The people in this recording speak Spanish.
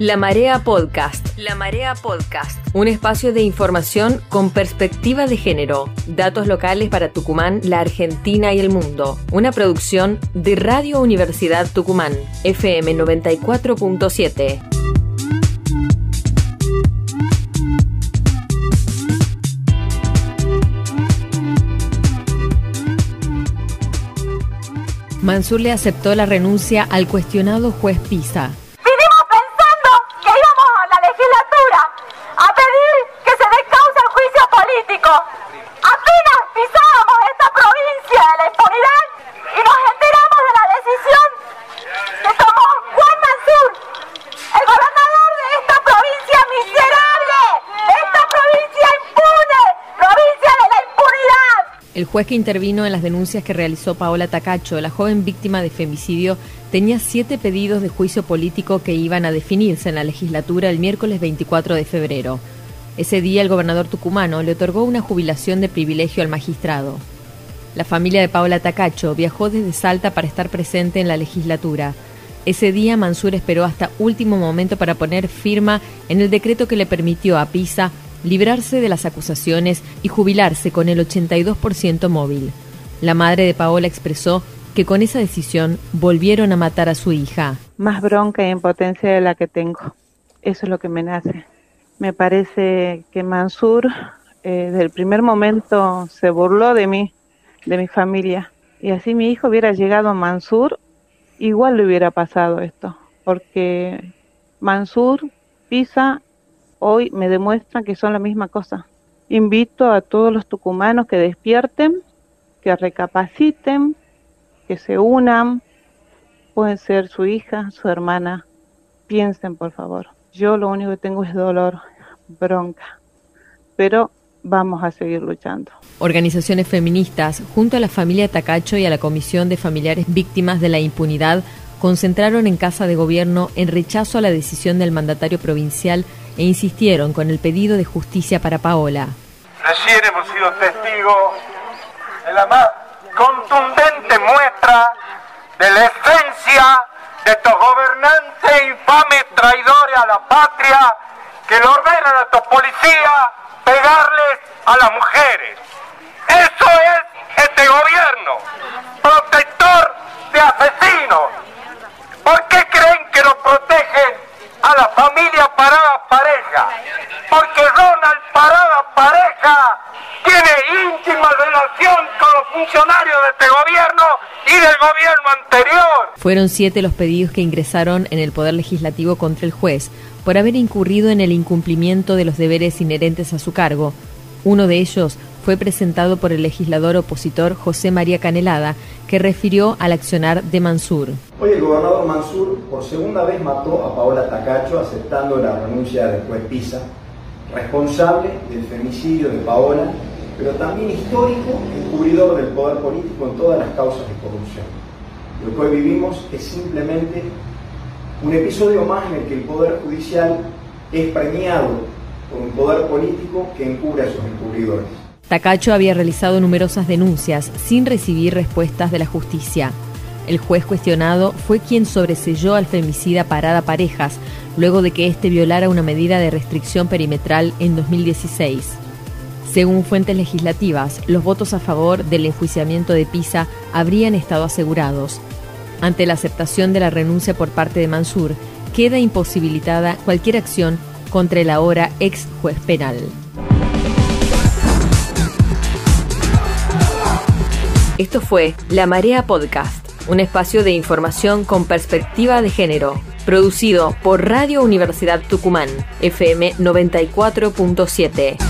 La Marea Podcast. La Marea Podcast. Un espacio de información con perspectiva de género. Datos locales para Tucumán, la Argentina y el mundo. Una producción de Radio Universidad Tucumán. FM 94.7. Mansur le aceptó la renuncia al cuestionado juez Pisa. El juez que intervino en las denuncias que realizó Paola Tacacho, la joven víctima de femicidio, tenía siete pedidos de juicio político que iban a definirse en la legislatura el miércoles 24 de febrero. Ese día el gobernador tucumano le otorgó una jubilación de privilegio al magistrado. La familia de Paola Tacacho viajó desde Salta para estar presente en la legislatura. Ese día Mansur esperó hasta último momento para poner firma en el decreto que le permitió a Pisa librarse de las acusaciones y jubilarse con el 82% móvil. La madre de Paola expresó que con esa decisión volvieron a matar a su hija. Más bronca e impotencia de la que tengo. Eso es lo que me nace. Me parece que Mansur eh, desde el primer momento se burló de mí, de mi familia. Y así mi hijo hubiera llegado a Mansur, igual le hubiera pasado esto. Porque Mansur pisa hoy me demuestran que son la misma cosa. Invito a todos los tucumanos que despierten, que recapaciten, que se unan, pueden ser su hija, su hermana. Piensen, por favor. Yo lo único que tengo es dolor, bronca, pero vamos a seguir luchando. Organizaciones feministas, junto a la familia Tacacho y a la Comisión de Familiares Víctimas de la Impunidad, concentraron en Casa de Gobierno en rechazo a la decisión del mandatario provincial e insistieron con el pedido de justicia para Paola. Recién hemos sido testigos de la más contundente muestra de la esencia de estos gobernantes infames traidores a la patria que le ordenan a estos policías pegarles a las mujeres. Eso es este gobierno, protector de asesinos. ¿Por qué creen que nos protegen a la familia Parada Pareja, porque Ronald Parada Pareja tiene íntima relación con los funcionarios de este gobierno y del gobierno anterior. Fueron siete los pedidos que ingresaron en el Poder Legislativo contra el juez por haber incurrido en el incumplimiento de los deberes inherentes a su cargo. Uno de ellos fue presentado por el legislador opositor José María Canelada, que refirió al accionar de Mansur. Hoy el gobernador Mansur por segunda vez mató a Paola Tacacho aceptando la renuncia del juez Pisa, responsable del femicidio de Paola, pero también histórico encubridor del poder político en todas las causas de corrupción. Lo que hoy vivimos es simplemente un episodio más en el que el poder judicial es premiado por un poder político que encubre a sus encubridores. Tacacho había realizado numerosas denuncias sin recibir respuestas de la justicia. El juez cuestionado fue quien sobreselló al femicida Parada Parejas, luego de que éste violara una medida de restricción perimetral en 2016. Según fuentes legislativas, los votos a favor del enjuiciamiento de Pisa habrían estado asegurados. Ante la aceptación de la renuncia por parte de Mansur, queda imposibilitada cualquier acción contra el ahora ex juez penal. Esto fue La Marea Podcast, un espacio de información con perspectiva de género, producido por Radio Universidad Tucumán, FM 94.7.